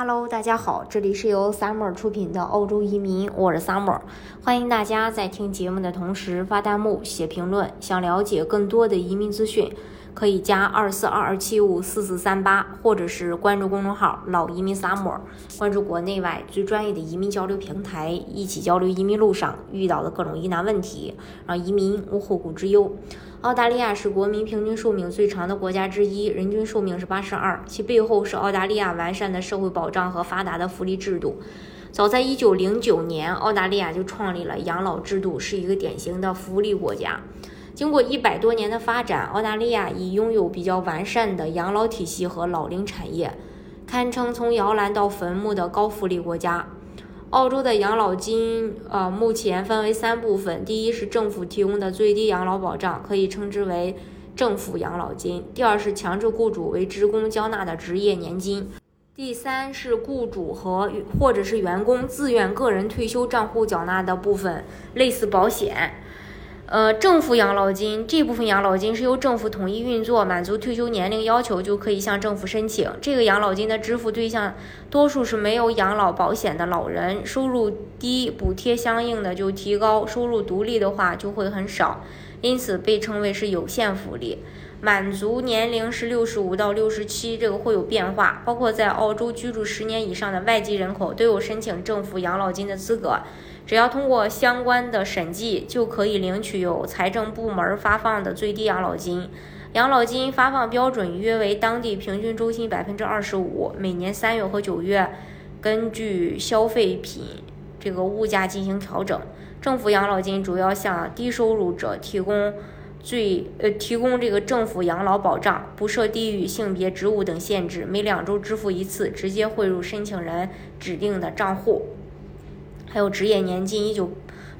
Hello，大家好，这里是由 Summer 出品的澳洲移民，我是 Summer，欢迎大家在听节目的同时发弹幕、写评论。想了解更多的移民资讯，可以加二四二二七五四四三八，或者是关注公众号“老移民 Summer”，关注国内外最专业的移民交流平台，一起交流移民路上遇到的各种疑难问题，让移民无后顾之忧。澳大利亚是国民平均寿命最长的国家之一，人均寿命是八十二。其背后是澳大利亚完善的社会保障和发达的福利制度。早在一九零九年，澳大利亚就创立了养老制度，是一个典型的福利国家。经过一百多年的发展，澳大利亚已拥有比较完善的养老体系和老龄产业，堪称从摇篮到坟墓的高福利国家。澳洲的养老金，呃，目前分为三部分。第一是政府提供的最低养老保障，可以称之为政府养老金；第二是强制雇主为职工交纳的职业年金；第三是雇主和或者是员工自愿个人退休账户缴纳的部分，类似保险。呃，政府养老金这部分养老金是由政府统一运作，满足退休年龄要求就可以向政府申请。这个养老金的支付对象多数是没有养老保险的老人，收入低，补贴相应的就提高；收入独立的话就会很少，因此被称为是有限福利。满足年龄是六十五到六十七，这个会有变化。包括在澳洲居住十年以上的外籍人口都有申请政府养老金的资格。只要通过相关的审计，就可以领取有财政部门发放的最低养老金。养老金发放标准约为当地平均周薪百分之二十五，每年三月和九月根据消费品这个物价进行调整。政府养老金主要向低收入者提供最呃提供这个政府养老保障，不设地域、性别、职务等限制，每两周支付一次，直接汇入申请人指定的账户。还有职业年金。一九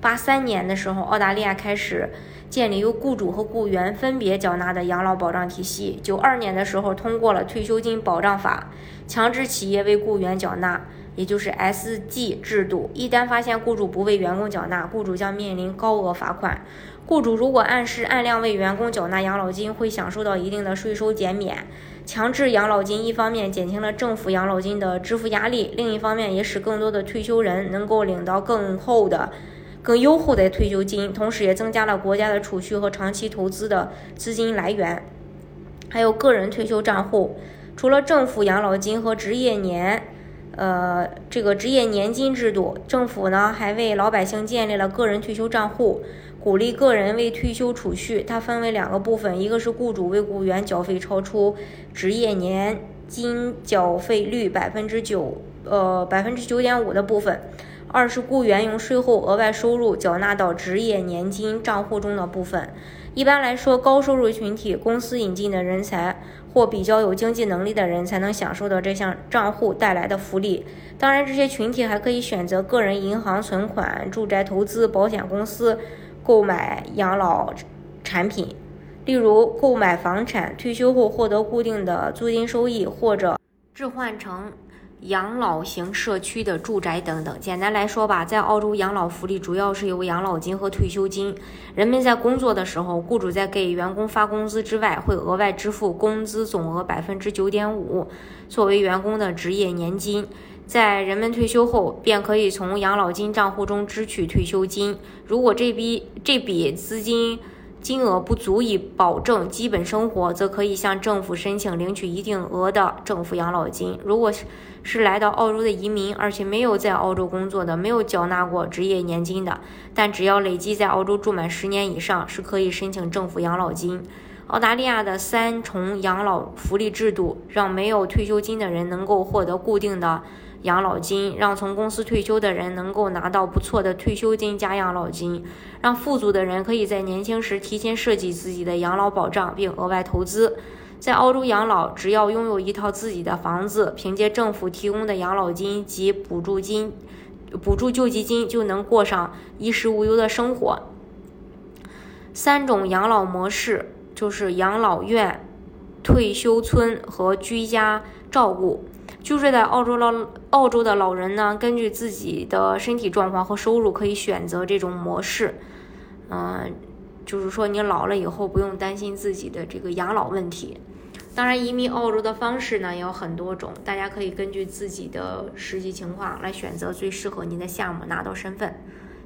八三年的时候，澳大利亚开始建立由雇主和雇员分别缴纳的养老保障体系。九二年的时候，通过了退休金保障法，强制企业为雇员缴纳，也就是 SG 制度。一旦发现雇主不为员工缴纳，雇主将面临高额罚款。雇主如果按时按量为员工缴纳养老金，会享受到一定的税收减免。强制养老金一方面减轻了政府养老金的支付压力，另一方面也使更多的退休人能够领到更厚的、更优厚的退休金，同时也增加了国家的储蓄和长期投资的资金来源。还有个人退休账户，除了政府养老金和职业年，呃，这个职业年金制度，政府呢还为老百姓建立了个人退休账户。鼓励个人为退休储蓄，它分为两个部分，一个是雇主为雇员缴费超出职业年金缴费率百分之九，呃百分之九点五的部分；二是雇员用税后额外收入缴纳到职业年金账户中的部分。一般来说，高收入群体、公司引进的人才或比较有经济能力的人才能享受到这项账户带来的福利。当然，这些群体还可以选择个人银行存款、住宅投资、保险公司。购买养老产品，例如购买房产，退休后获得固定的租金收益，或者置换成养老型社区的住宅等等。简单来说吧，在澳洲养老福利主要是由养老金和退休金。人们在工作的时候，雇主在给员工发工资之外，会额外支付工资总额百分之九点五，作为员工的职业年金。在人们退休后，便可以从养老金账户中支取退休金。如果这笔这笔资金金额不足以保证基本生活，则可以向政府申请领取一定额的政府养老金。如果是来到澳洲的移民，而且没有在澳洲工作的，没有缴纳过职业年金的，但只要累计在澳洲住满十年以上，是可以申请政府养老金。澳大利亚的三重养老福利制度，让没有退休金的人能够获得固定的。养老金让从公司退休的人能够拿到不错的退休金加养老金，让富足的人可以在年轻时提前设计自己的养老保障并额外投资。在澳洲养老，只要拥有一套自己的房子，凭借政府提供的养老金及补助金、补助救济金，就能过上衣食无忧的生活。三种养老模式就是养老院、退休村和居家照顾。居住在澳洲老澳洲的老人呢，根据自己的身体状况和收入，可以选择这种模式。嗯，就是说你老了以后不用担心自己的这个养老问题。当然，移民澳洲的方式呢也有很多种，大家可以根据自己的实际情况来选择最适合您的项目，拿到身份。